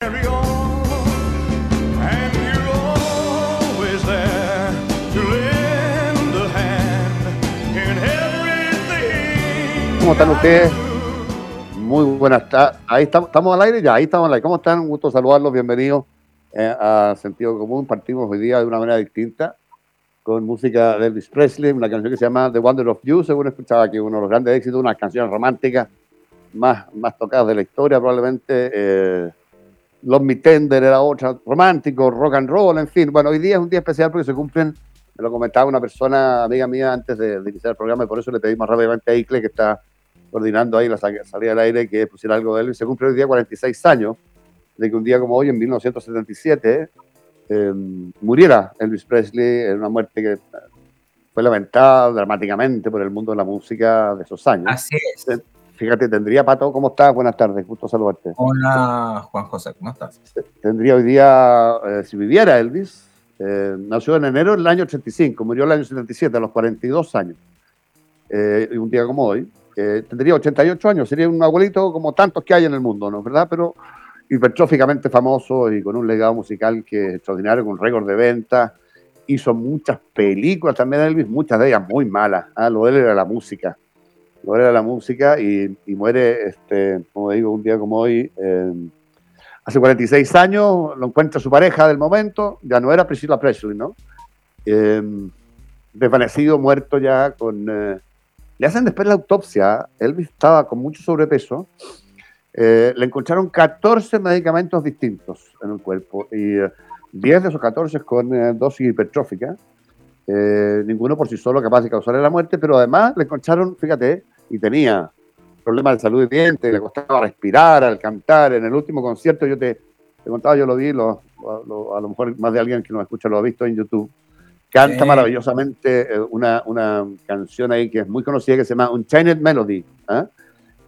¿Cómo están ustedes? Muy buenas tardes. Ahí estamos, estamos al aire ya, ahí estamos al aire. ¿Cómo están? Un gusto saludarlos, bienvenidos eh, a Sentido Común. Partimos hoy día de una manera distinta, con música de Elvis Presley, una canción que se llama The Wonder of You, según escuchaba que uno de los grandes éxitos, una canción romántica más, más tocadas de la historia, probablemente. Eh, los Me Tender era otra, romántico, rock and roll, en fin. Bueno, hoy día es un día especial porque se cumplen, me lo comentaba una persona, amiga mía, antes de, iniciar el programa, y por eso le pedimos rápidamente a Icle, que está coordinando ahí la salida del aire, que pusiera algo de él. Y se cumple hoy día 46 años de que un día como hoy, en 1977, eh, muriera Elvis Presley en una muerte que fue lamentada dramáticamente por el mundo de la música de esos años. Así es. Fíjate, tendría Pato, ¿cómo estás? Buenas tardes, gusto saludarte. Hola, Juan José, ¿cómo estás? Tendría hoy día, eh, si viviera Elvis, eh, nació en enero del año 85, murió el año 77, a los 42 años. Eh, y un día como hoy, tendría 88 años, sería un abuelito como tantos que hay en el mundo, ¿no? ¿Verdad? Pero hipertróficamente famoso y con un legado musical que es extraordinario, con récord de ventas. Hizo muchas películas también Elvis, muchas de ellas muy malas. ¿ah? Lo de él era la música muere la música y, muere, este, como digo, un día como hoy, hace 46 años, lo encuentra su pareja del momento, ya no era Priscilla Presley, ¿no? Em, desvanecido, muerto ya, con... Eh, le hacen después la autopsia, él estaba con mucho sobrepeso, eh, le encontraron 14 medicamentos distintos en el cuerpo y 10 eh, de esos 14 con dosis hipertrófica. ninguno por sí solo capaz de causarle la muerte, pero además le encontraron, fíjate, y tenía problemas de salud de dientes, le costaba respirar al cantar. En el último concierto, yo te, te contaba, yo lo vi, lo, a lo mejor más de alguien que nos escucha lo ha visto en YouTube. Canta maravillosamente eh, una, una, canción ahí que es muy conocida que se llama Unchained Melody. ¿ah?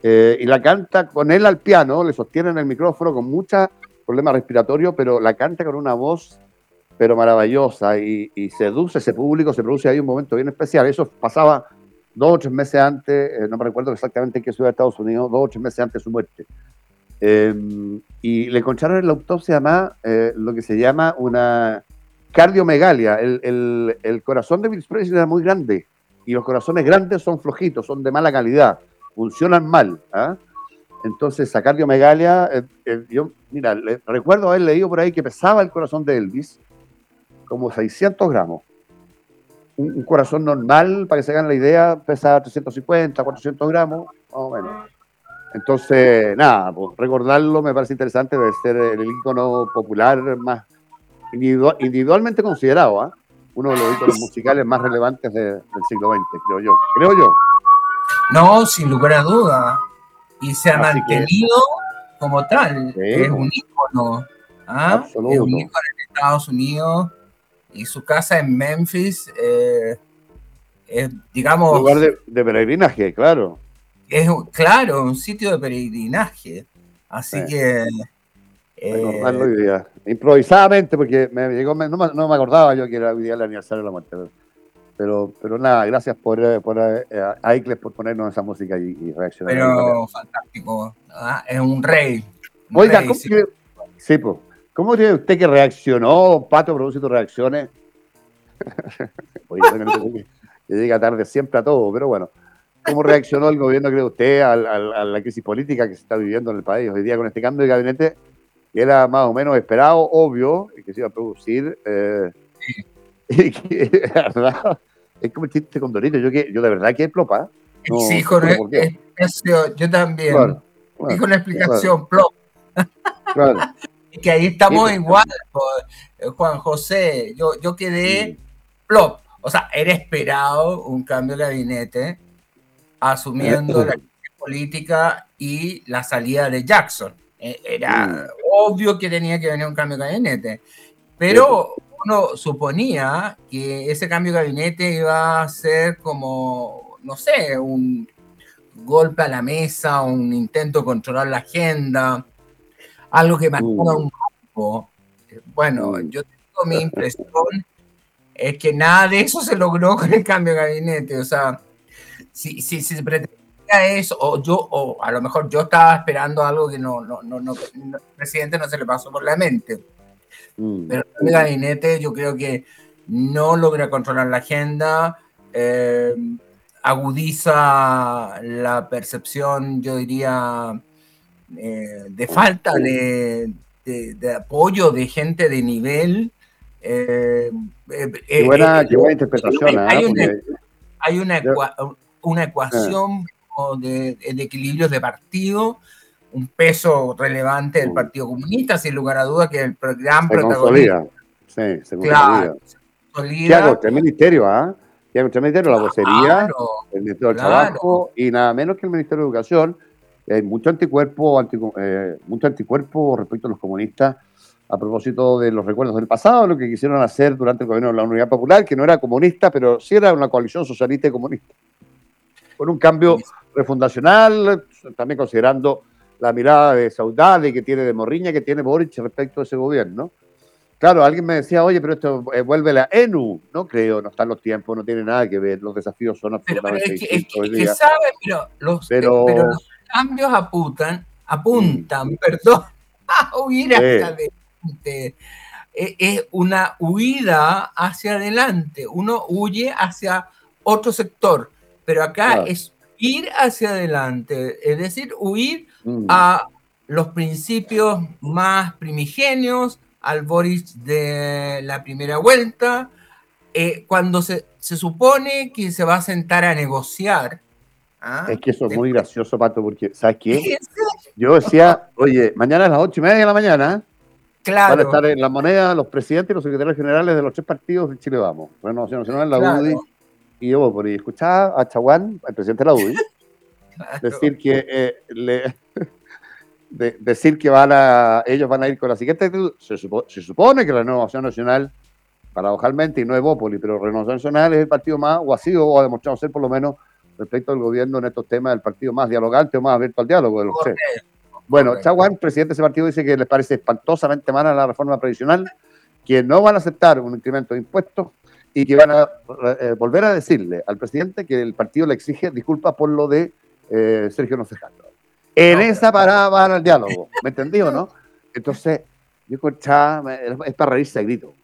Eh, y la canta con él al piano, le sostiene en el micrófono con muchos problemas respiratorios, pero la canta con una voz pero maravillosa y, y seduce ese público, se produce ahí un momento bien especial. Eso pasaba dos o tres meses antes, eh, no me recuerdo exactamente en qué ciudad de Estados Unidos, dos o tres meses antes de su muerte. Em, y le encontraron en la autopsia además eh, lo que se llama una cardiomegalia. El, corazón de Bill Presley era muy grande y los corazones grandes son flojitos, son de mala calidad, funcionan mal. ¿ah? Entonces, esa cardiomegalia, eh, yo, mira, recuerdo haber leído por ahí que pesaba el corazón de Elvis como 600 gramos un, corazón normal, para que se hagan la idea, pesa 350, 400 gramos, más o menos. Entonces, nada, pues, recordarlo me parece interesante, debe ser el icono popular más individualmente considerado, ¿ah? uno de los iconos musicales más relevantes del siglo XX, creo yo. Creo yo. No, sin lugar a duda. Y se ha mantenido como tal. Es un icono. ¿ah? Es un icono en Estados Unidos y su casa en Memphis eh, es, digamos... Un lugar de, peregrinaje, claro. Es, claro, un sitio de peregrinaje. Así que... Eh, Improvisadamente, porque me llegó, no, me, acordaba yo que era hoy día el aniversario de la muerte. Pero, pero nada, gracias por, eh, por eh, a Icles por ponernos esa música y, reaccionar. Pero fantástico, es un rey. Oiga, ¿cómo sí. sí, pues. ¿Cómo cree usted que reaccionó? Pato tus reacciones. Oye, que llega tarde siempre a todo, pero bueno. ¿Cómo reaccionó el gobierno, cree usted, a, la crisis política que se está viviendo en el país hoy día con este cambio de gabinete que era más o menos esperado, obvio, que se iba a producir? Eh, y que, ¿verdad? Es como el chiste con Dorito. Yo, que, yo de verdad que es plopa. sí, Jorge, yo también. Claro, Dijo una explicación, plop. Claro. Que ahí estamos igual, eh, Juan José. Yo, yo quedé plop. O sea, era esperado un cambio de gabinete asumiendo la política y la salida de Jackson. E, era obvio que tenía que venir un cambio de gabinete, pero uno suponía que ese cambio de gabinete iba a ser como, no sé, un golpe a la mesa, un intento de controlar la agenda, algo que marcaba mm. un grupo. Bueno, yo tengo mi impresión es que nada de eso se logró con el cambio de gabinete. O sea, si, si, si se pretendía eso, o yo, o a lo mejor yo estaba esperando algo que no, no, no, no, el presidente no se le pasó por la mente. Mm. Pero el gabinete yo creo que no logra controlar la agenda, eh, agudiza la percepción, yo diría, eh, de falta de, de, apoyo de gente de nivel. Eh, qué, buena, interpretación. Hay, una, hay una, una ecuación de, de, equilibrios de partido, un peso relevante del mm. Partido Comunista, sin lugar a duda que el gran se protagonista. Sí, se claro, consolida. el ministerio, ¿ah? ¿eh? el ministerio, la vocería, el Ministerio del Trabajo y nada menos que el Ministerio de Educación. Hay mucho anticuerpo, eh, mucho anticuerpo respecto a los comunistas a propósito de los recuerdos del pasado, lo que quisieron hacer durante el gobierno de la Unidad Popular, que no era comunista, pero sí era una coalición socialista y comunista. Con un cambio refundacional, también considerando la mirada de Saudade que tiene de Morriña, que tiene Boric respecto a ese gobierno. Claro, alguien me decía, oye, pero esto eh, vuelve la ENU. No creo, no están los tiempos, no tiene nada que ver. Los desafíos son absolutamente pero, es que, es que, sabe, pero los, pero... los cambios apuntan, apuntan, perdón, a huir hacia adelante. E, es una huida hacia adelante. Uno huye hacia otro sector, pero acá es ir hacia adelante, es decir, huir mm. a los principios más primigenios, al Boris de la primera vuelta, eh, cuando se, se, supone que se va a sentar a negociar. ¿Ah? Es que eso es muy gracioso, Pato, porque, ¿sabes qué? Yo decía, oye, mañana a las ocho y media de la mañana claro. van a estar en la moneda los presidentes y los secretarios generales de los tres partidos de Chile Vamos. Renovación Nacional, la UDI y yo por ahí escuchaba a Chaguán, al presidente de la UDI, decir que eh, le, decir que van a, ellos van a ir con la siguiente Se, se supone que la Renovación Nacional, paradojalmente, y no es Bópoli, pero Renovación Nacional es el partido más, o ha sido, o ha demostrado ser por lo menos, respecto al gobierno en estos temas, el partido más dialogante o más abierto al diálogo de los tres. Bueno, Chaguán, presidente de ese partido, dice que les parece espantosamente mala la reforma previsional, que no van a aceptar un incremento de impuestos y que van a eh, volver a decirle al presidente que el partido le exige disculpas por lo de eh, Sergio Nocejano. En esa parada van al diálogo, ¿me entendí o no? Entonces, yo escuchaba, es para reírse a grito.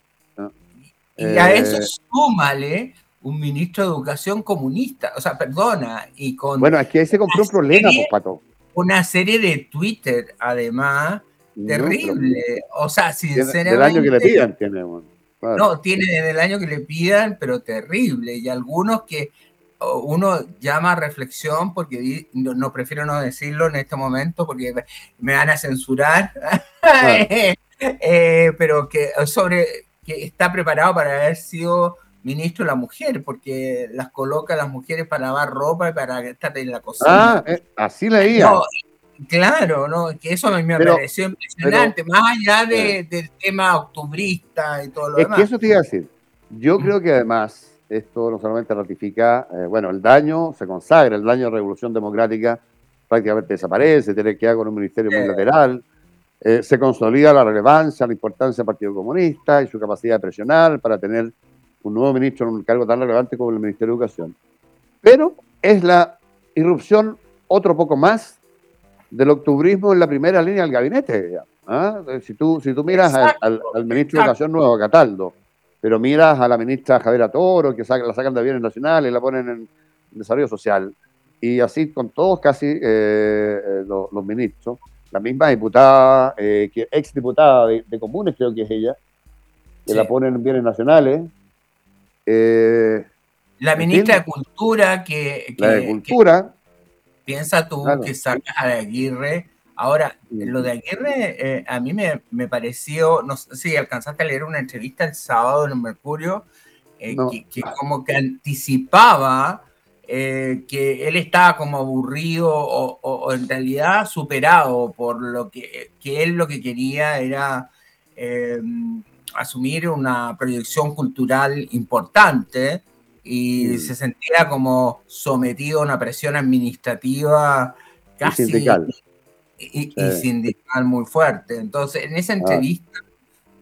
Y a eso eh, súmale un ministro de Educación comunista, o sea, perdona, y con... Bueno, es que ahí se compró un problema, pues, Pato. Una serie de Twitter, además, terrible. o sea, sinceramente... Del año que le pidan, tenemos. No, tiene desde el año que le pidan, pero terrible. Y algunos que uno llama a reflexión porque no, prefiero no decirlo en este momento porque me van a censurar, eh, pero que sobre que está preparado para haber sido ministro de la mujer, porque las coloca las mujeres para lavar ropa y para estar en la cocina. Ah, eh, así leía. Claro, ¿no? que eso a mí me pareció impresionante, más allá de, del tema octubrista y todo lo demás. Es que eso te iba a decir. Yo creo que además esto no solamente ratifica, eh, bueno, el daño se consagra, el daño de la revolución democrática prácticamente desaparece, tiene que ir con un ministerio unilateral, eh, se consolida la relevancia, la importancia del Partido Comunista y su capacidad de presionar para tener un nuevo ministro en un cargo tan relevante como el Ministerio de Educación. Pero es la irrupción otro poco más del octubrismo en la primera línea del gabinete. ¿ah? Si, tú, si tú miras al, ministro de Educación nuevo, Cataldo, pero miras a la ministra Javiera Toro, que la sacan de bienes nacionales y la ponen en desarrollo social, y así con todos casi eh, eh, los, ministros. La misma diputada, eh, que ex diputada de, comunes creo que es ella, que la ponen en bienes nacionales. La ministra de Cultura que... la de Cultura. piensa tú que sacas a Aguirre. Ahora, lo de Aguirre a mí me, me, pareció, no sé si alcanzaste a leer una entrevista el sábado en el Mercurio, que, que, como que anticipaba eh, que él estaba como aburrido o, en realidad superado por lo que, que él lo que quería era eh, asumir una proyección cultural importante y mm. se sentía como sometido a una presión administrativa casi y sindical, y, sindical muy fuerte. Entonces, en esa ah. entrevista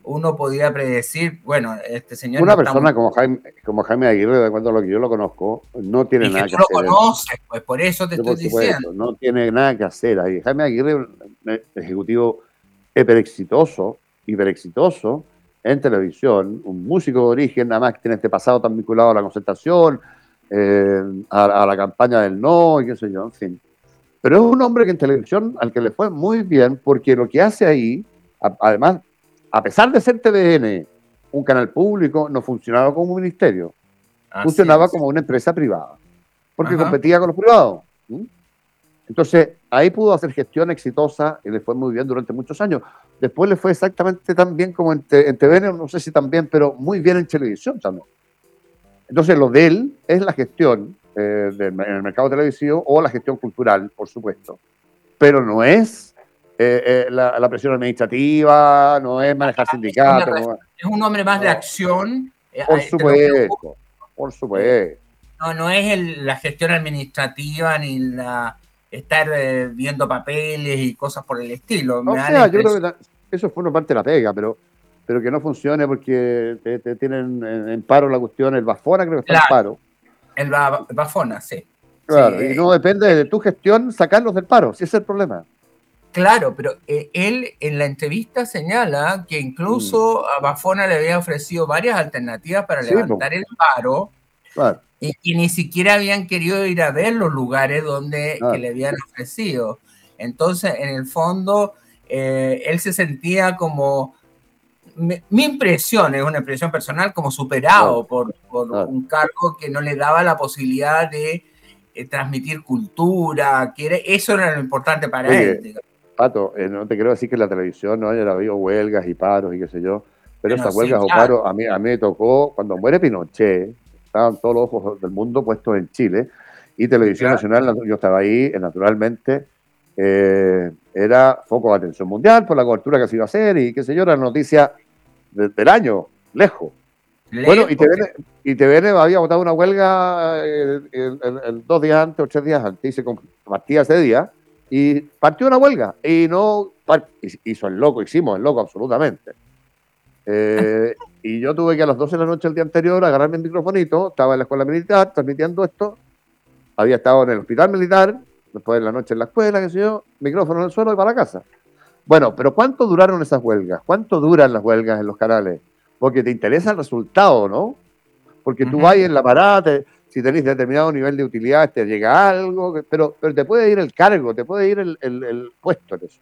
uno podía predecir, bueno, este señor... Una persona como, Jaime, como Jaime Aguirre, de acuerdo a lo que yo lo conozco, no tiene nada que, hacer. lo conoces, pues por eso te estoy diciendo. No tiene nada que hacer ahí. Jaime Aguirre un ejecutivo hiper exitoso, hiper exitoso en televisión, un músico de origen, nada más que tiene este pasado tan vinculado a la concentración, eh, a, la campaña del no, y qué sé yo, en fin. Pero es un hombre que en televisión al que le fue muy bien porque lo que hace ahí, además a pesar de ser TVN un canal público, no funcionaba como un ministerio. funcionaba como una empresa privada, porque competía con los privados. Entonces, ahí pudo hacer gestión exitosa y le fue muy bien durante muchos años. Después le fue exactamente tan bien como en, TVN, no sé si tan bien, pero muy bien en televisión también. Entonces, lo de él es la gestión eh, en el mercado televisivo o la gestión cultural, por supuesto. Pero no es eh, eh, la, presión administrativa, no es manejar sindicatos. Es un hombre más de acción. Por supuesto, por supuesto. No, no es la gestión administrativa ni la estar viendo papeles y cosas por el estilo. O sea, yo creo que eso fue una parte de la pega, pero, pero que no funcione porque te, tienen en, paro la cuestión, el Bafona creo que está en paro. El Bafona, sí. Claro, y no depende de tu gestión sacarlos del paro, si ese es el problema. Claro, pero eh, él en la entrevista señala que incluso mm. a Bafona le había ofrecido varias alternativas para levantar el paro y que ni siquiera habían querido ir a ver los lugares donde le habían ofrecido. Entonces, en el fondo, eh, él se sentía como, mi, impresión, es una impresión personal, como superado por, un cargo que no le daba la posibilidad de eh, transmitir cultura, que eso era lo importante para él. Pato, eh, no te quiero decir que la televisión no haya habido huelgas y paros y qué sé yo, pero esas huelgas o paros a mí, a mí me tocó cuando muere Pinochet, estaban todos los ojos del mundo puestos en Chile y Televisión Nacional, yo estaba ahí, eh, naturalmente, eh, era foco de atención mundial por la cobertura que se iba a hacer y qué sé yo, era noticia del año, lejos. Bueno, y TVN, y TVN había votado una huelga dos días antes o tres días antes y se compartía ese día y partió una huelga y no hizo el loco, hicimos el loco absolutamente. Eh, y yo tuve que a las 12 de la noche el día anterior agarrarme el microfonito, estaba en la escuela militar transmitiendo esto, había estado en el hospital militar, después de la noche en la escuela, qué sé yo, micrófono en el suelo y para la casa. Bueno, pero ¿cuánto duraron esas huelgas? ¿Cuánto duran las huelgas en los canales? Porque te interesa el resultado, ¿no? Porque tú vas en la parada, si tenéis determinado nivel de utilidad, te llega algo, pero, pero te puede ir el cargo, te puede ir el, el, puesto en eso.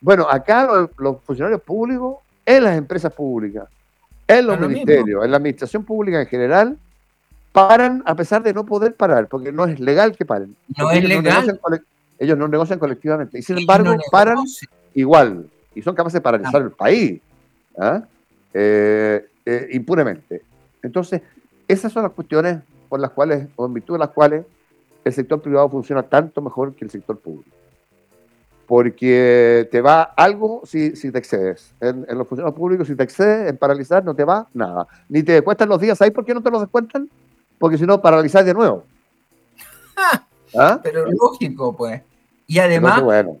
Bueno, acá los, funcionarios públicos, en las empresas públicas, en los ministerios, en la administración pública en general, paran a pesar de no poder parar, porque no es legal que paren. No es legal. ellos no negocian colectivamente. Y sin embargo, paran igual. Y son capaces de paralizar el país. ¿ah? Eh, eh, impunemente. Entonces, esas son las cuestiones por las cuales, o en virtud de las cuales, el sector privado funciona tanto mejor que el sector público. Porque te va algo si, si te excedes. En, los funcionarios públicos, si te excedes en paralizar, no te va nada. Ni te descuentan los días. ¿Sabes por qué no te los descuentan? Porque si no, paralizas de nuevo. ¿Ah? Pero lógico, pues. Y además. bueno.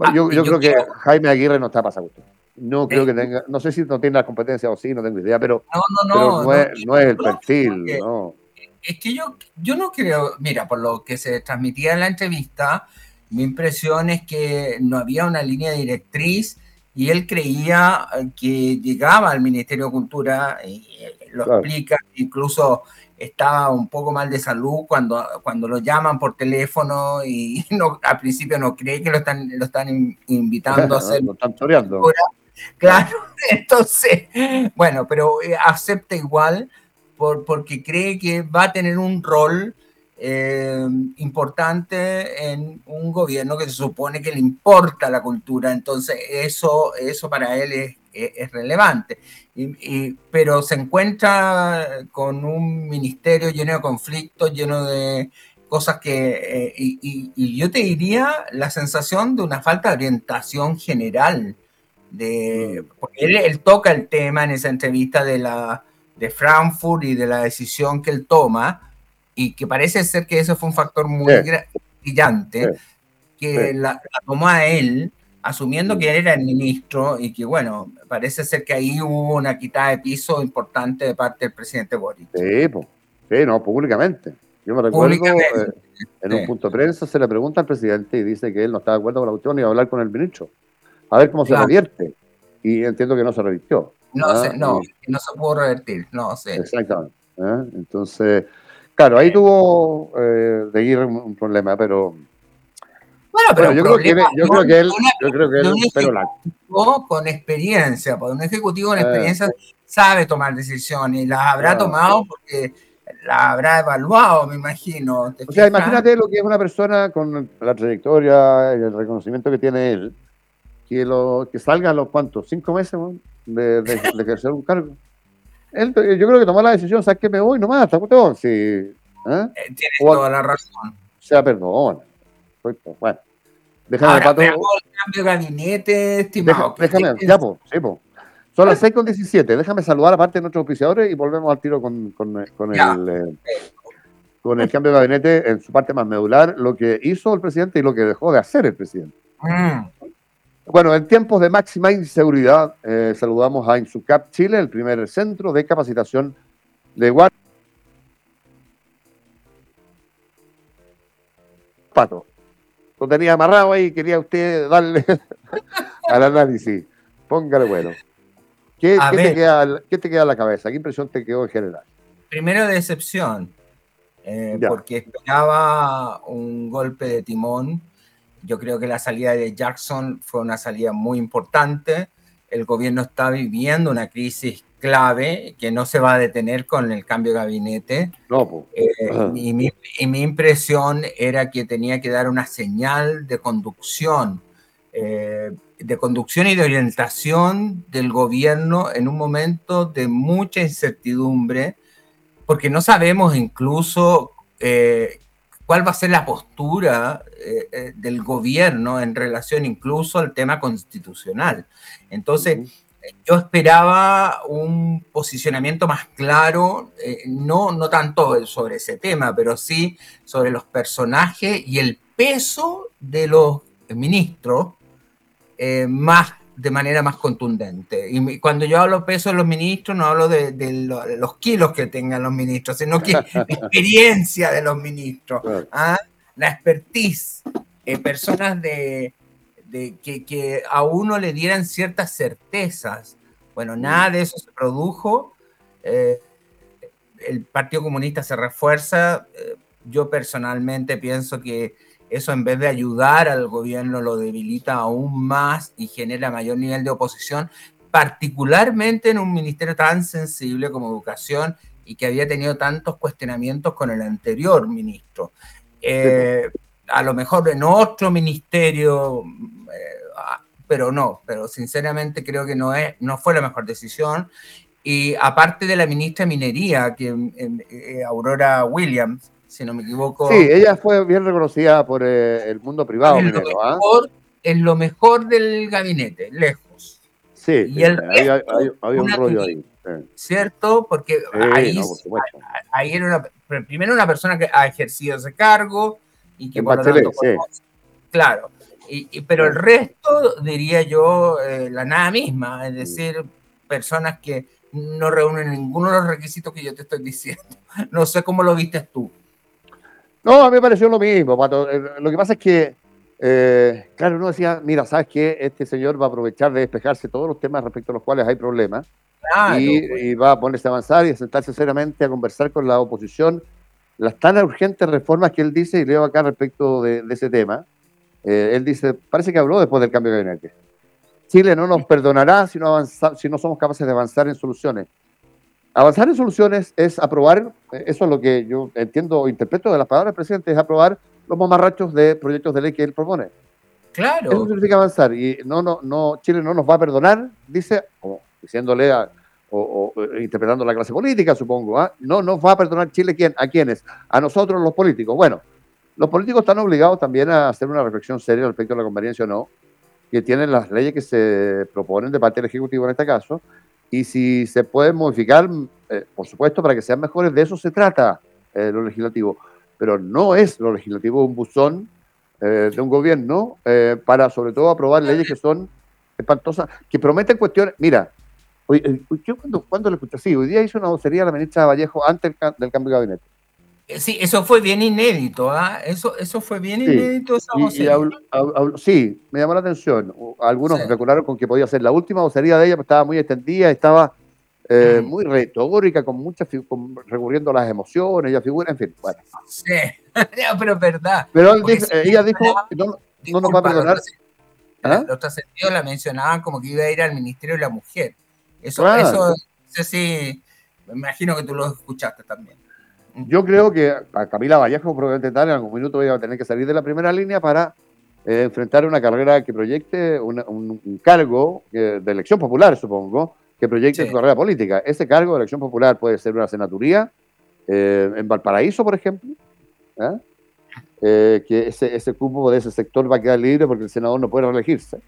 Ah, yo, creo que Jaime Aguirre no está pasando. No creo que tenga, no sé si no tiene la competencia o sí, no tengo idea, pero no, no, no, no, es, no, es, el perfil, no es que yo, yo no creo, mira, por lo que se transmitía en la entrevista, mi impresión es que no había una línea directriz y él creía que llegaba al Ministerio de Cultura, y lo explica, incluso estaba un poco mal de salud cuando, cuando lo llaman por teléfono y no, al principio no cree que lo están, lo están invitando a hacer. Lo están choreando. Claro, entonces, bueno, pero eh, acepta igual por, porque cree que va a tener un rol eh, importante en un gobierno que se supone que le importa la cultura, entonces eso, eso para él es, es, relevante. Y, pero se encuentra con un ministerio lleno de conflictos, lleno de cosas que... Eh, y, yo te diría la sensación de una falta de orientación general. De, mm. porque él, él toca el tema en esa entrevista de, la, de Frankfurt y de la decisión que él toma, y que parece ser que eso fue un factor muy brillante, que la, tomó a él, asumiendo que él era el ministro y que, bueno, parece ser que ahí hubo una quitada de piso importante de parte del presidente Boris. Sí, sí no, públicamente. Yo me recuerdo, eh, en un punto de prensa se le pregunta al presidente y dice que él no está de acuerdo con la cuestión y va a hablar con el ministro, a ver cómo se revierte. Y entiendo que no se revirtió. No, ¿ah? no, no se pudo revertir, no sé. Exactamente. ¿eh? Entonces, Claro, ahí tuvo eh, de ir un problema, pero. Bueno, pero yo, creo que, yo, creo que, él, yo creo que él, pero la... con experiencia, porque un ejecutivo con eh. experiencia sabe tomar decisiones y las habrá tomado porque las habrá evaluado, me imagino. O sea, imagínate lo que es una persona con la trayectoria y el reconocimiento que tiene él, que, lo, que salga a los cuantos, cinco meses de, de ejercer un cargo yo creo que tomó la decisión, ¿sabes qué? Me voy nomás, está cuestión. Sí, ¿eh? eh Tienes toda la razón. O sea, perdón. Bueno, déjame Ahora, pato. el cambio de gabinete, estimado. déjame, ya, pues, sí, pues. Son las 6 con 17. Déjame saludar aparte de nuestros oficiadores y volvemos al tiro con, con, con el, eh, con el cambio de gabinete en su parte más medular, lo que hizo el presidente y lo que dejó de hacer el presidente. Mm. Bueno, en tiempos de máxima inseguridad, eh, saludamos a Insucap Chile, el primer centro de capacitación de guardia. Pato, lo tenía amarrado ahí, quería usted darle al análisis. Póngale bueno. ¿Qué, te queda, ¿Qué, te queda, en la cabeza? ¿Qué impresión te quedó en general? Primero decepción, eh, porque esperaba un golpe de timón yo creo que la salida de Jackson fue una salida muy importante. El gobierno está viviendo una crisis clave que no se va a detener con el cambio de gabinete. No, eh, y, mi, impresión era que tenía que dar una señal de conducción, eh, de conducción y de orientación del gobierno en un momento de mucha incertidumbre, porque no sabemos incluso eh, cuál va a ser la postura eh, eh, del gobierno en relación incluso al tema constitucional. Entonces, yo esperaba un posicionamiento más claro, eh, no, no tanto sobre ese tema, pero sí sobre los personajes y el peso de los ministros más de manera más contundente. Y cuando yo hablo peso de los ministros, no hablo de, los kilos que tengan los ministros, sino que la experiencia de los ministros, ¿ah? la expertise, eh, personas de, que, a uno le dieran ciertas certezas. Bueno, nada de eso se produjo. Eh, el Partido Comunista se refuerza. Eh, yo personalmente pienso que eso en vez de ayudar al gobierno lo debilita aún más y genera mayor nivel de oposición, particularmente en un ministerio tan sensible como educación y que había tenido tantos cuestionamientos con el anterior ministro. Eh, a lo mejor en otro ministerio, pero no, pero sinceramente creo que no, es, no fue la mejor decisión. Y aparte de la ministra de Minería, que eh, Aurora Williams, si no me equivoco. Sí, ella fue bien reconocida por eh, el mundo privado. Es, lo ¿ah? mejor, es lo mejor del gabinete, lejos. Sí, y el hay, un rollo ahí. ¿Cierto? Porque ahí, ahí era una, primero una persona que ha ejercido ese cargo y que por lo tanto, claro. Y, pero el resto, diría yo, eh, la nada misma, es decir, personas que no reúnen ninguno de los requisitos que yo te estoy diciendo. No sé cómo lo viste tú. No, a mí me pareció lo mismo, Pato. Eh, lo que pasa es que eh, claro, uno decía, mira, ¿sabes qué? Este señor va a aprovechar de despejarse todos los temas respecto a los cuales hay problemas y, pues. va a ponerse a avanzar y a sentarse seriamente a conversar con la oposición las tan urgentes reformas que él dice, y leo acá respecto de, ese tema, eh, él dice, parece que habló después del cambio de gabinete. Chile no nos perdonará si no, avanza, si no somos capaces de avanzar en soluciones. Avanzar en soluciones es aprobar, eh, eso es lo que yo entiendo o interpreto de las palabras del presidente, es aprobar los mamarrachos de proyectos de ley que él propone. Claro. Eso significa avanzar. Y no, no, no, Chile no nos va a perdonar, dice, diciéndole a, o, interpretando la clase política, supongo. ¿ah? No nos va a perdonar Chile ¿quién? a quiénes, a nosotros los políticos. Bueno, los políticos están obligados también a hacer una reflexión seria respecto a la conveniencia o no, que tienen las leyes que se proponen de parte del Ejecutivo en este caso, y si se pueden modificar, eh, por supuesto, para que sean mejores, de eso se trata eh, lo legislativo. Pero no es lo legislativo un buzón eh, de un gobierno para, sobre todo, aprobar leyes que son espantosas, que prometen cuestiones. Mira, yo cuando, cuando lo escuché así, hoy día hizo una vocería la ministra Vallejo antes del, cambio de gabinete. Eh, sí, eso fue bien inédito, ¿ah? Eso, eso fue bien inédito. sí, me llamó la atención. Algunos recordaron con que podía ser la última vocería de ella, pero estaba muy extendida, estaba eh, muy retórica, con muchas recurriendo a las emociones, ella figura, en fin. Bueno. Sí, pero es verdad. Pero ella dijo, no, no nos va a perdonar. ¿Ah? Los trascendidos la mencionaban como que iba a ir al Ministerio de la Mujer. Eso, eso, sí, me imagino que tú lo escuchaste también. Yo creo que a Camila Vallejo probablemente tal en algún minuto iba a tener que salir de la primera línea para eh, enfrentar una carrera que proyecte un, cargo de elección popular, supongo, que proyecte su carrera política. Ese cargo de elección popular puede ser una senaturía eh, en Valparaíso, por ejemplo, ¿eh? que ese, ese cupo de ese sector va a quedar libre porque el senador no puede reelegirse.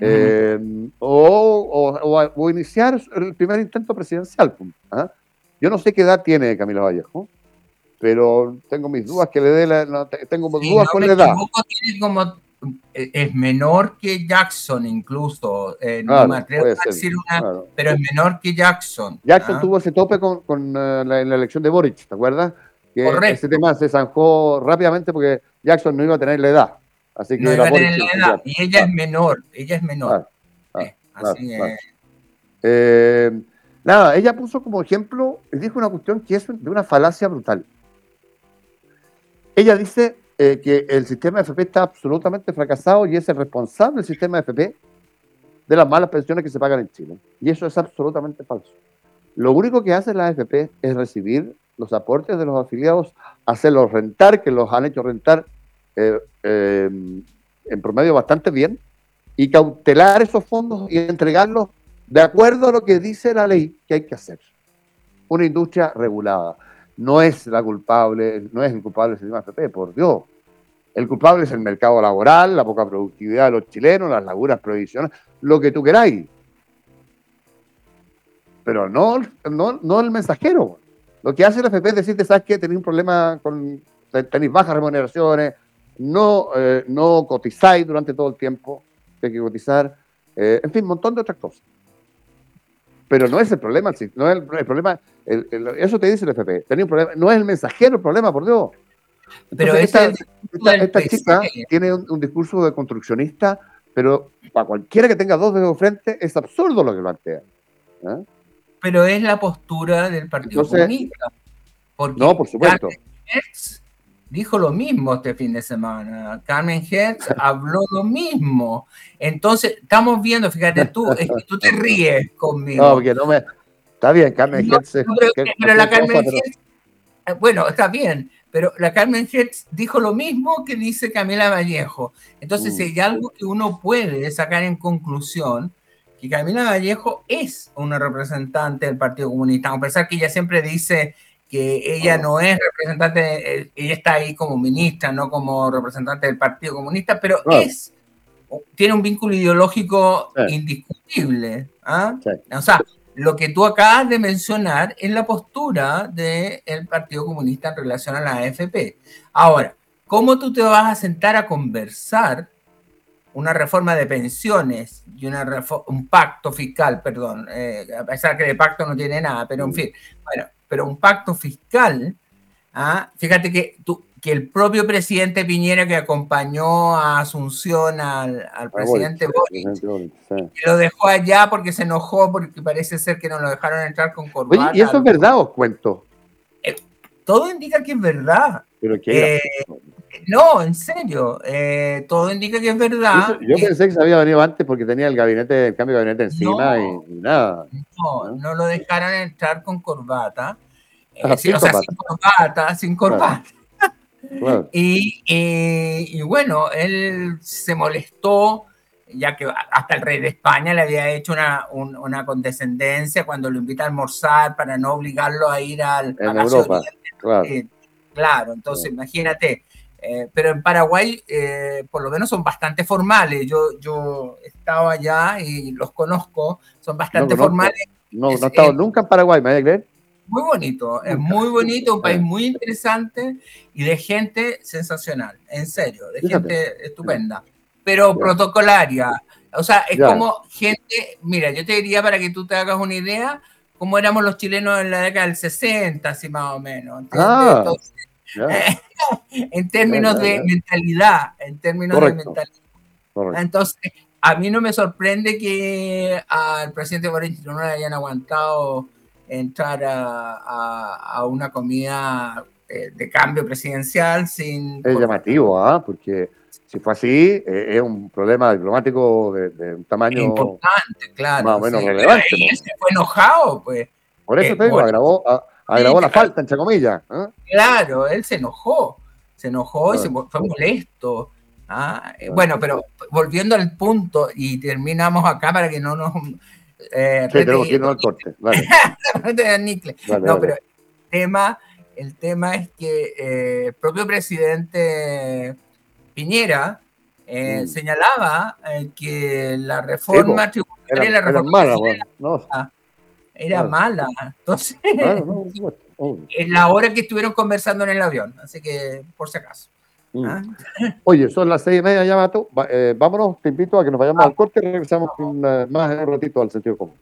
Eh, o, o, iniciar el primer intento presidencial. ¿ah? Yo no sé qué edad tiene Camilo Vallejo, pero tengo mis dudas que le dé la, tengo dudas con la edad. como, eh, es menor que Jackson incluso, eh, no me atrevo a decir una, pero es menor que Jackson. Jackson ¿ah? tuvo ese tope con, con la, la, elección de Boric, ¿te acuerdas? Que ese tema se zanjó rápidamente porque Jackson no iba a tener la edad. Así que y ella es menor, ella es menor. Nada, ella puso como ejemplo, dijo una cuestión que es de una falacia brutal. Ella dice eh, que el sistema FP está absolutamente fracasado y es el responsable del sistema FP de las malas pensiones que se pagan en Chile. Y eso es absolutamente falso. Lo único que hace la AFP es recibir los aportes de los afiliados, hacerlos rentar, que los han hecho rentar eh, eh, en promedio bastante bien, y cautelar esos fondos y entregarlos de acuerdo a lo que dice la ley que hay que hacer. Una industria regulada. No es la culpable, no es el culpable del sistema FP, por Dios. El culpable es el mercado laboral, la poca productividad de los chilenos, las lagunas provisionales, lo que tú queráis. Pero no, no, no el mensajero. Lo que hace el FP es decirte, ¿sabes qué? Tenéis un problema con, tenéis bajas remuneraciones, no, eh, no cotizáis durante todo el tiempo que hay que cotizar, eh, en fin, un montón de otras cosas. Pero no es el problema, no es el, problema, eso te dice el FP, un problema, no es el mensajero el problema, por Dios. pero esta, chica tiene un, discurso de construccionista, pero para cualquiera que tenga dos dedos frente, es absurdo lo que plantea. ¿eh? Pero es la postura del Partido Comunista. no, por supuesto dijo lo mismo este fin de semana. Carmen Hertz habló lo mismo. Entonces, estamos viendo, fíjate tú, es que tú te ríes conmigo. No, porque no me. Está bien, Carmen Hertz. pero, la Carmen Hertz. Eh, bueno, está bien, pero la Carmen Hertz dijo lo mismo que dice Camila Vallejo. Entonces, si hay algo que uno puede sacar en conclusión, que Camila Vallejo es una representante del Partido Comunista, a pesar que ella siempre dice que ella no es representante, eh, ella está ahí como ministra, no como representante del Partido Comunista, pero es, tiene un vínculo ideológico indiscutible. ¿ah? O sea, lo que tú acabas de mencionar es la postura del Partido Comunista en relación a la AFP. Ahora, ¿cómo tú te vas a sentar a conversar una reforma de pensiones y una un pacto fiscal, perdón, eh, a pesar que de pacto no tiene nada, pero en fin, bueno, pero un pacto fiscal, ¿ah? fíjate que tú, que el propio presidente Piñera que acompañó a Asunción al, presidente Boric, lo dejó allá porque se enojó porque parece ser que no lo dejaron entrar con corbata. Oye, ¿y eso es verdad os cuento? Eh, todo indica que es verdad. ¿Pero qué? Eh, no, en serio, eh, todo indica que es verdad. Yo, pensé que se había venido antes porque tenía el gabinete, el cambio de gabinete encima y, nada. No, no lo dejaron entrar con corbata. Ah, sin, corbata. sin corbata, sin corbata. Y, bueno, él se molestó, ya que hasta el rey de España le había hecho una, una condescendencia cuando lo invita a almorzar para no obligarlo a ir al en Europa, claro. Eh, claro. entonces imagínate. Eh, pero en Paraguay, eh, por lo menos son bastante formales. Yo, yo he estado allá y los conozco, son bastante formales. No, no he estado nunca en Paraguay, ¿me voy a creer? muy bonito, es muy bonito, un país muy interesante y de gente sensacional, en serio, de gente estupenda, pero protocolaria. O sea, es como gente, mira, yo te diría para que tú te hagas una idea, cómo éramos los chilenos en la década del 60, así más o menos. Ah, en términos de mentalidad, en términos de mentalidad. Entonces, a mí no me sorprende que al presidente Boric no le hayan aguantado entrar a, una comida eh, de cambio presidencial sin... Es llamativo, ¿ah? Porque si fue así, eh, es un problema diplomático de, un tamaño... Importante, claro. Más o menos relevante. Y se fue enojado, pues. Por eso eh, te digo, agravó, agravó la falta, entre comillas. Claro, él se enojó, se enojó y se fue molesto. ¿ah? Bueno, pero volviendo al punto, y terminamos acá para que no nos eh, sí, tenemos que al corte. Vale. no, pero el tema, el tema es que eh, el propio presidente Piñera eh, mm. señalaba eh, que la reforma tributaria la reforma era mala. no. Era mala. Entonces, es la hora que estuvieron conversando en el avión, así que por si acaso. Mm. ¿Ah? Oye, son las seis y media ya, Mato. Eh, vámonos, te invito a que nos vayamos ah. al corte y regresamos con, más en un ratito al sentido común.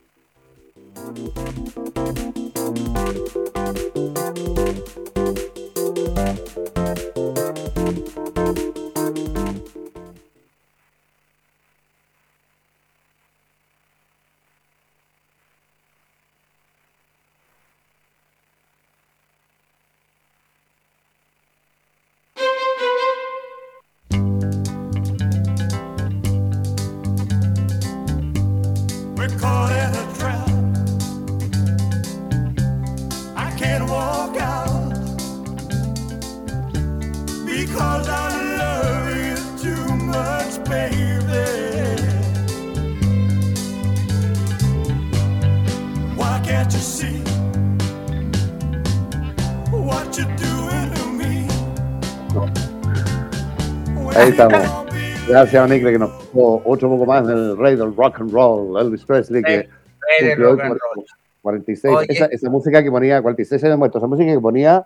Estamos. Gracias a Nicle que nos puso otro poco más del rey del rock and roll, Elvis Presley, que rey rock and roll. 46. Esa, esa, música que ponía, 46 años muertos, esa música que ponía,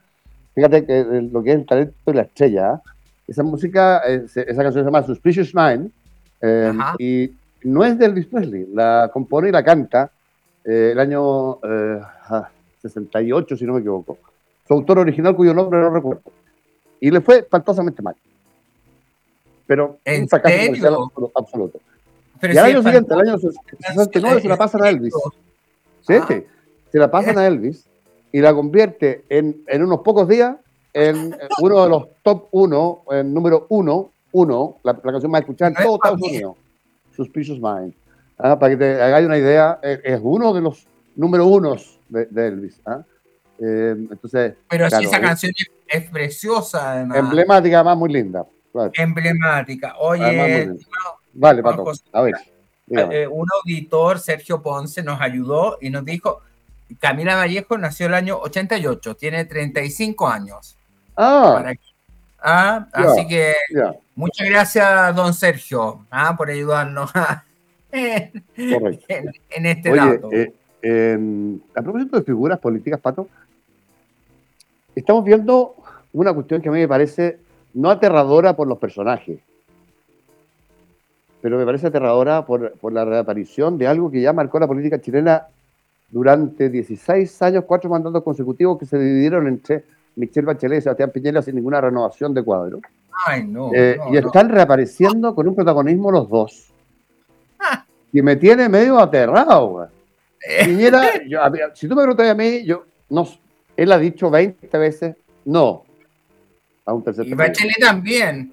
fíjate que lo que es el talento y la estrella, esa música, esa canción se llama Suspicious Mind, eh, y no es de Elvis Presley, la compone y la canta eh, el año 68, ah, si no me equivoco. Su autor original, cuyo nombre no recuerdo. Y le fue espantosamente mal pero ¿En un fracaso absoluto. y al año siguiente, el año 69, se la pasan a Elvis. Sí, ah. se la pasan a Elvis y la convierte en, en unos pocos días en uno de los top uno, en número uno, uno, la, canción más escuchada en todo Estados Unidos, Suspicious Mind. Ah, para que te hagáis una idea, es, uno de los número unos de, Elvis. ¿ah? Eh, entonces, Pero sí, esa canción es, preciosa, además. Emblemática, además, muy linda emblemática. Oye, vale, Pato, a ver. Eh, un auditor, Sergio Ponce, nos ayudó y nos dijo, Camila Vallejo nació el año 88, tiene 35 años. Ah. ah así que muchas gracias, don Sergio, ah, por ayudarnos en, este dato. Eh, a propósito de figuras políticas, Pato, estamos viendo una cuestión que a mí me parece no aterradora por los personajes, pero me parece aterradora por, la reaparición de algo que ya marcó la política chilena durante 16 años, cuatro mandatos consecutivos que se dividieron entre Michelle Bachelet y Sebastián Piñera sin ninguna renovación de cuadro. Ay, no. Eh, y están reapareciendo con un protagonismo los dos. Ah. Y me tiene medio aterrado, güey. Eh. Piñera, si tú me preguntas a mí, yo no, él ha dicho 20 veces no a un tercer Y Bachelet también.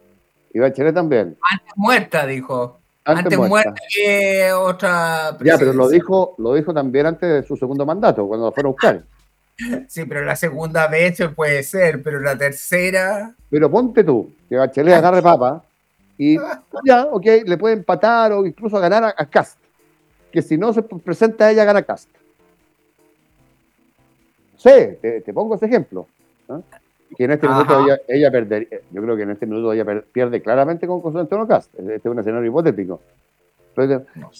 Y Bachelet también. Antes muerta, dijo. Antes, muerta. que otra. Ya, pero lo dijo, lo dijo también antes de su segundo mandato, cuando lo fueron a buscar. Sí, pero la segunda vez puede ser, pero la tercera. Pero ponte tú, que Bachelet agarre papa y ya, ok, le puede empatar o incluso ganar a, Cast. Que si no se presenta ella, gana Cast. Sí, te, pongo ese ejemplo. Que en este minuto ella, perdería, yo creo que en este minuto ella pierde claramente con José Antonio Cast. Este es un escenario hipotético.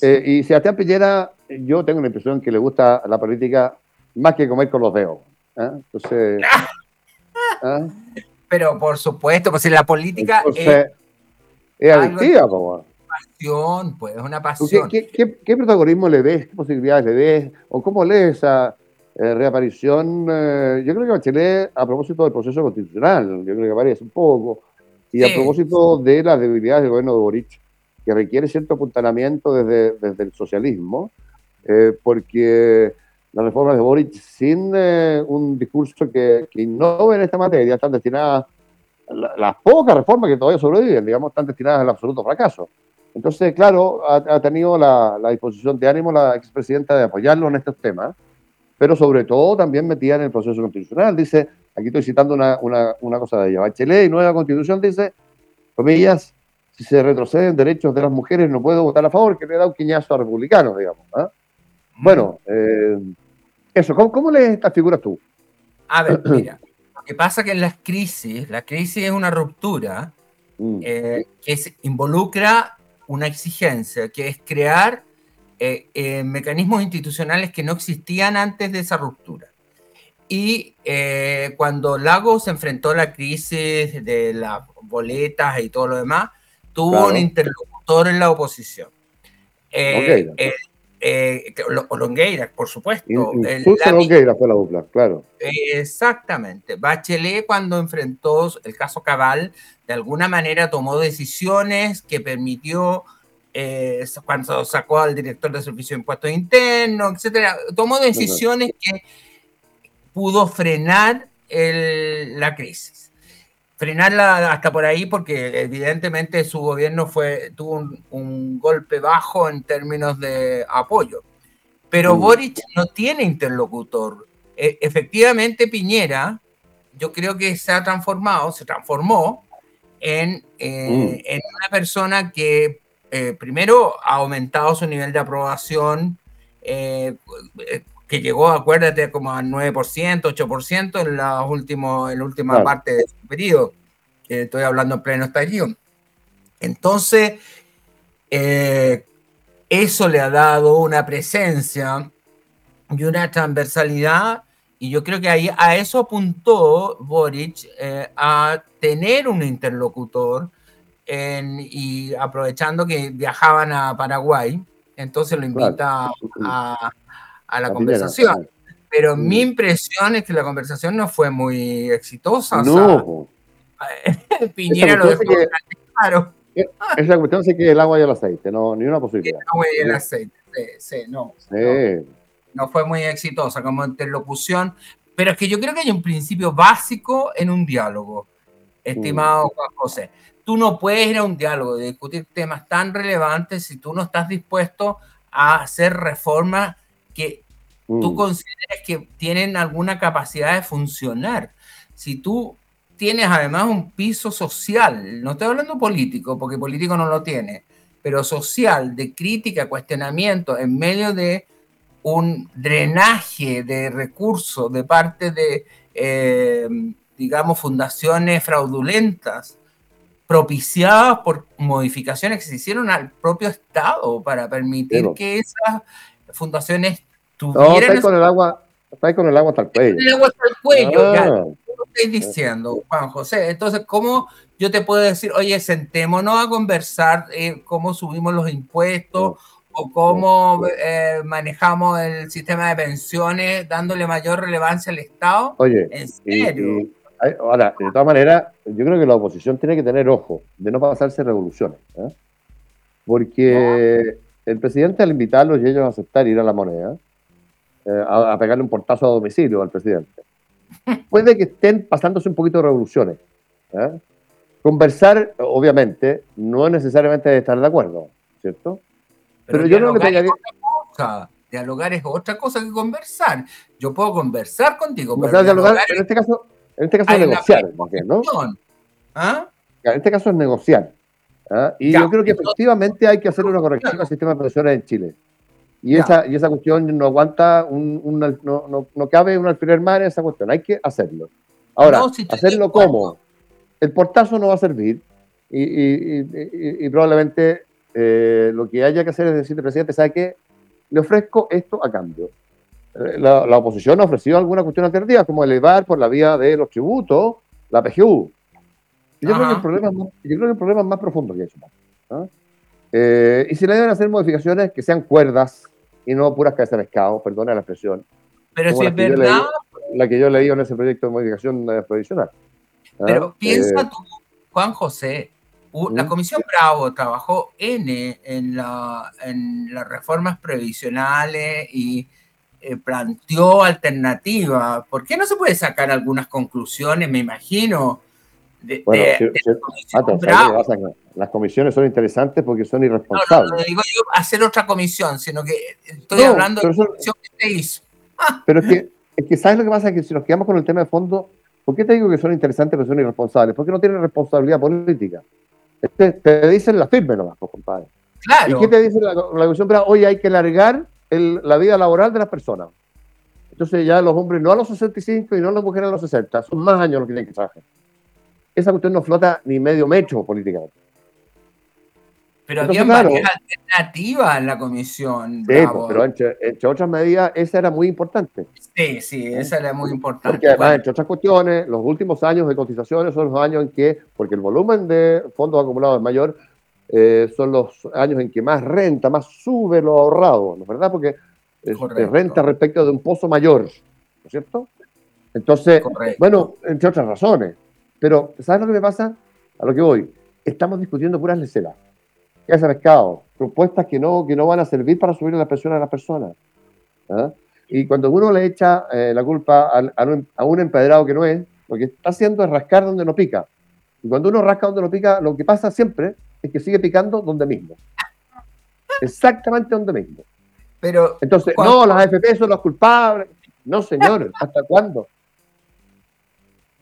Eh, y Sebastián Piñera, yo tengo la impresión que le gusta la política más que comer con los dedos. ¿eh? Entonces. ¿eh? Pero por supuesto, pues la política es, es adictiva, como. Pasión, pues, es una pasión. ¿Qué, qué, protagonismo le ves? ¿Qué posibilidades le ves? ¿O cómo lees esa eh, reaparición? yo creo que Bachelet, a propósito del proceso constitucional, yo creo que aparece un poco. Y a propósito de las debilidades del gobierno de Boric, que requiere cierto apuntalamiento desde, desde el socialismo, porque las reformas de Boric sin eh, un discurso que, que, innove en esta materia están destinadas, las pocas reformas que todavía sobreviven, digamos, están destinadas al absoluto fracaso. Entonces, claro, ha, tenido la, disposición de ánimo la expresidenta de apoyarlo en estos temas, pero sobre todo también metida en el proceso constitucional. Dice, aquí estoy citando una, una, una cosa de ella, Bachelet y nueva constitución dice, comillas, si se retroceden derechos de las mujeres no puedo votar a favor, que le da un quiñazo a republicanos, digamos. ¿ah? Bueno, eh, eso, ¿cómo, lees estas figuras tú? A ver, mira, lo que pasa que en las crisis, la crisis es una ruptura mm. eh, que involucra una exigencia, que es crear eh, eh, mecanismos institucionales que no existían antes de esa ruptura. Y cuando Lagos se enfrentó a la crisis de las boletas y todo lo demás, tuvo un interlocutor en la oposición. Okay, eh, Longueira, por supuesto. Longueira fue la dupla, claro. Exactamente. Bachelet cuando enfrentó el caso Cabal, de alguna manera tomó decisiones que permitió, eh, cuando sacó al director de Servicio de Impuestos Internos, etcétera, tomó decisiones que pudo frenar la crisis frenarla hasta por ahí porque evidentemente su gobierno fue, tuvo un, golpe bajo en términos de apoyo. Pero mm. Boric no tiene interlocutor. E, efectivamente, Piñera, yo creo que se ha transformado, se transformó en, eh, mm. en una persona que eh, primero ha aumentado su nivel de aprobación, eh, que llegó, acuérdate, como al 9%, 8% en, la, último, en la última parte de su periodo. estoy hablando en pleno estallido. Entonces, eh, eso le ha dado una presencia y una transversalidad, y yo creo que ahí a eso apuntó Boric, eh, a tener un interlocutor, y aprovechando que viajaban a Paraguay, entonces lo invita a, a la conversación. Pero mi impresión es que la conversación no fue muy exitosa. No. Piñera lo dejó claro. Esa cuestión es que el agua y el aceite, no, ni una posibilidad. El agua y el aceite, sí, no, no. fue muy exitosa como interlocución, pero es que yo creo que hay un principio básico en un diálogo, estimado mm. Juan José. Tú no puedes ir a un diálogo de discutir temas tan relevantes si tú no estás dispuesto a hacer reformas que tú mm. consideres que tienen alguna capacidad de funcionar. Si tú tienes además un piso social, no estoy hablando político, porque político no lo tiene, pero social, de crítica, cuestionamiento, en medio de un drenaje de recursos de parte de, eh, digamos, fundaciones fraudulentas, propiciadas por modificaciones que se hicieron al propio Estado para permitir que esas fundaciones tuvieran... No, está con el agua, está con el agua hasta el cuello. El agua hasta el cuello, ya. Ah. lo estoy diciendo, Juan José? Entonces, ¿cómo yo te puedo decir, oye, sentémonos a conversar eh, cómo subimos los impuestos o cómo eh, manejamos el sistema de pensiones dándole mayor relevancia al Estado? Oye, ¿en serio? Ahora, de todas maneras, yo creo que la oposición tiene que tener ojo de no pasarse revoluciones. ¿eh? Porque el presidente al invitarlos y ellos a aceptar ir a la moneda, eh, a, pegarle un portazo a domicilio al presidente, puede que estén pasándose un poquito de revoluciones. ¿eh? Conversar, obviamente, no es necesariamente estar de acuerdo, ¿cierto? Pero, yo creo que pegaría... Dialogar es otra cosa que conversar. Yo puedo conversar contigo, pero dialogar, en este caso, en este caso es negociar, ¿no? ¿Ah? En este caso es negociar. ¿ah? Y yo creo que efectivamente hay que hacer una corrección al sistema de pensiones en Chile. Y esa, y esa cuestión no aguanta, un, no, no, cabe un alfiler más en esa cuestión. Hay que hacerlo. Ahora, hacerlo como. El portazo no va a servir y, y, probablemente eh, lo que haya que hacer es decirle, presidente, ¿sabe qué? Le ofrezco esto a cambio. Eh, la, la, oposición ha ofrecido alguna cuestión alternativa, como elevar por la vía de los tributos la PGU. Yo creo, que el problema es más, yo creo que el problema es más profundo que eso. Eh, y si le deben hacer modificaciones que sean cuerdas y no puras cabezas de pescado, perdona la expresión. Pero si es verdad. la que yo leí en ese proyecto de modificación eh, provisional. Pero piensa tú, Juan José, la Comisión Bravo trabajó N en, la, en las reformas previsionales y eh, planteó alternativas. ¿Por qué no se puede sacar algunas conclusiones, me imagino? bueno, las comisiones son interesantes porque son irresponsables. No, no, digo yo hacer otra comisión, sino que estoy hablando de la comisión que se hizo. Pero es que, es que, ¿sabes lo que pasa? Es que si nos quedamos con el tema de fondo, ¿por qué te digo que son interesantes pero son irresponsables? Porque no tienen responsabilidad política. Te, te dicen la firme nomás, pues, compadre. Claro. ¿Y qué te dice la, la comisión? Hoy hay que largar la vida laboral de las personas. Entonces ya los hombres no a los 65 y no las mujeres a los 60, son más años los que tienen que trabajar. Esa cuestión no flota ni medio metro políticamente. Pero había varias alternativas en la comisión. Sí, pues, pero entre, otras medidas, esa era muy importante. Sí, sí, esa era muy importante. Porque además, entre otras cuestiones, los últimos años de cotizaciones son los años en que, porque el volumen de fondos acumulados es mayor, eh, son los años en que más renta, más sube lo ahorrado, ¿no es verdad? Porque es, renta respecto de un pozo mayor, ¿no es cierto? Entonces, bueno, entre otras razones. Pero, ¿sabes lo que me pasa? A lo que voy. Estamos discutiendo puras leceras. ¿Qué hace pescado? Propuestas que no, que no van a servir para subir la presión a las personas. ¿ah? Y cuando uno le echa eh, la culpa a, un, a, un, empedrado que no es, lo que está haciendo es rascar donde no pica. Y cuando uno rasca donde no pica, lo que pasa siempre es que sigue picando donde mismo. Exactamente donde mismo. Pero, Entonces, no, las AFP son los culpables. No, señor, ¿hasta cuándo?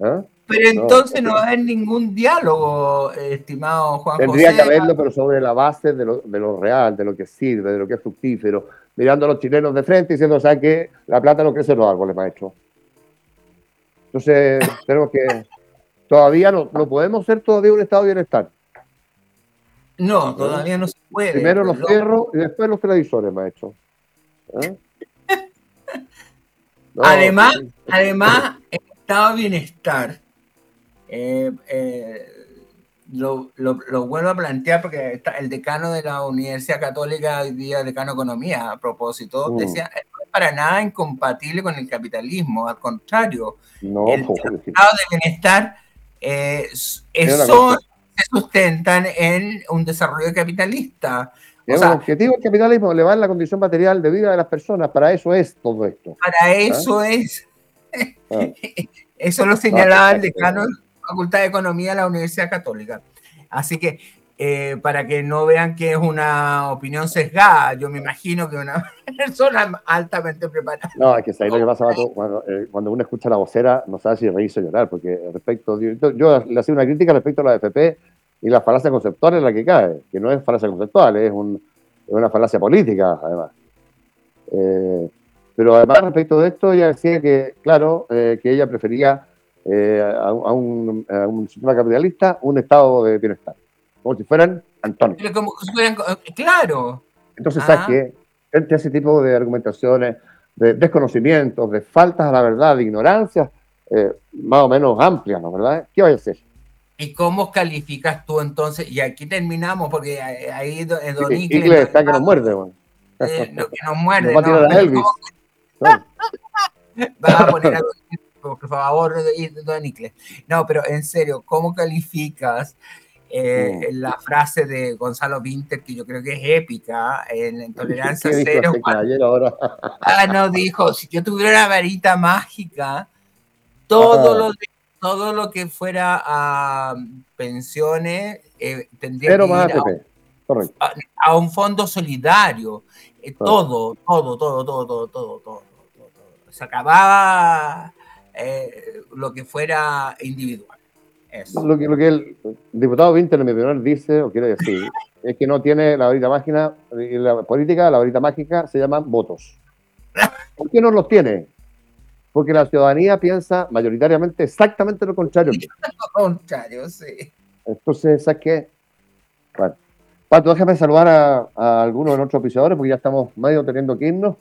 ¿Ah? Pero entonces no va a haber ningún diálogo, estimado Juan Tendría José. Tendría que haberlo, pero sobre la base de lo, de lo, real, de lo que sirve, de lo que es fructífero, mirando a los chilenos de frente y diciendo, ¿sabes qué? La plata no crece en los árboles, maestro. Entonces, tenemos que. Todavía no, no podemos ser todavía un estado de bienestar. No, todavía no se puede. Primero los cerros y después los televisores, maestro. ¿Eh? además, además, el estado de bienestar eh, eh, lo, lo, vuelvo a plantear porque está el decano de la Universidad Católica, hoy día decano de Economía, a propósito, mm. decía, no es para nada incompatible con el capitalismo, al contrario, no, el estado de bienestar son se sustentan en un desarrollo capitalista. el objetivo del capitalismo elevar la condición material de vida de las personas. Para eso es todo esto. Para ¿Ah? eso es. Ah. Eso lo señalaba el decano de la Facultad de Economía de la Universidad Católica. Así que eh, para que no vean que es una opinión sesgada. Yo me imagino que una persona altamente preparada. No, es que ahí lo que pasa, eh, cuando, uno escucha la vocera, no sabe si reírse o llorar, porque respecto, yo, le hacía una crítica respecto a la FP y la falacia conceptual en la que cae, que no es falacia conceptual, es, una falacia política, además. Eh, pero además, respecto de esto, ella decía que, claro, que ella prefería a, un, a un sistema capitalista un estado de bienestar como si fueran Antonio. como si fueran, eh, claro. Entonces, ¿sabes ah. qué? Frente a ese tipo de argumentaciones, de desconocimientos, de faltas a la verdad, de ignorancia, eh, más o menos amplias, ¿no verdad? ¿Qué va a hacer? ¿Y cómo calificas tú entonces? Y aquí terminamos, porque ahí Don sí, está que nos muerde, bueno. eh, que nos muerde. Nos va a tirar a Elvis. Vas a poner a por favor, don Nicle. No, pero en serio, ¿cómo calificas eh, mm. la frase de Gonzalo Winter, que yo creo que es épica, en Intolerancia Cero. ahora? ah, no, dijo, si yo tuviera una varita mágica, todo, lo, todo lo que fuera a pensiones eh, tendría que ir a, un fondo solidario. Eh, todo, todo, todo, todo, todo, todo, todo, Se acababa lo que fuera individual. Lo que, lo que, el diputado Winter en mi opinión dice, o quiere decir, es que no tiene la varita mágica, la política, la varita mágica se llaman votos. ¿Por qué no los tiene? Porque la ciudadanía piensa mayoritariamente exactamente lo contrario. Lo contrario, sí. Entonces, ¿sabes qué? Bueno. Pato, déjame saludar a, a algunos de nuestros oficiadores porque ya estamos medio teniendo que irnos.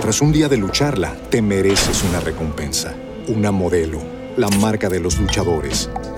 Tras un día de lucharla, te mereces una recompensa, una modelo, la marca de los luchadores.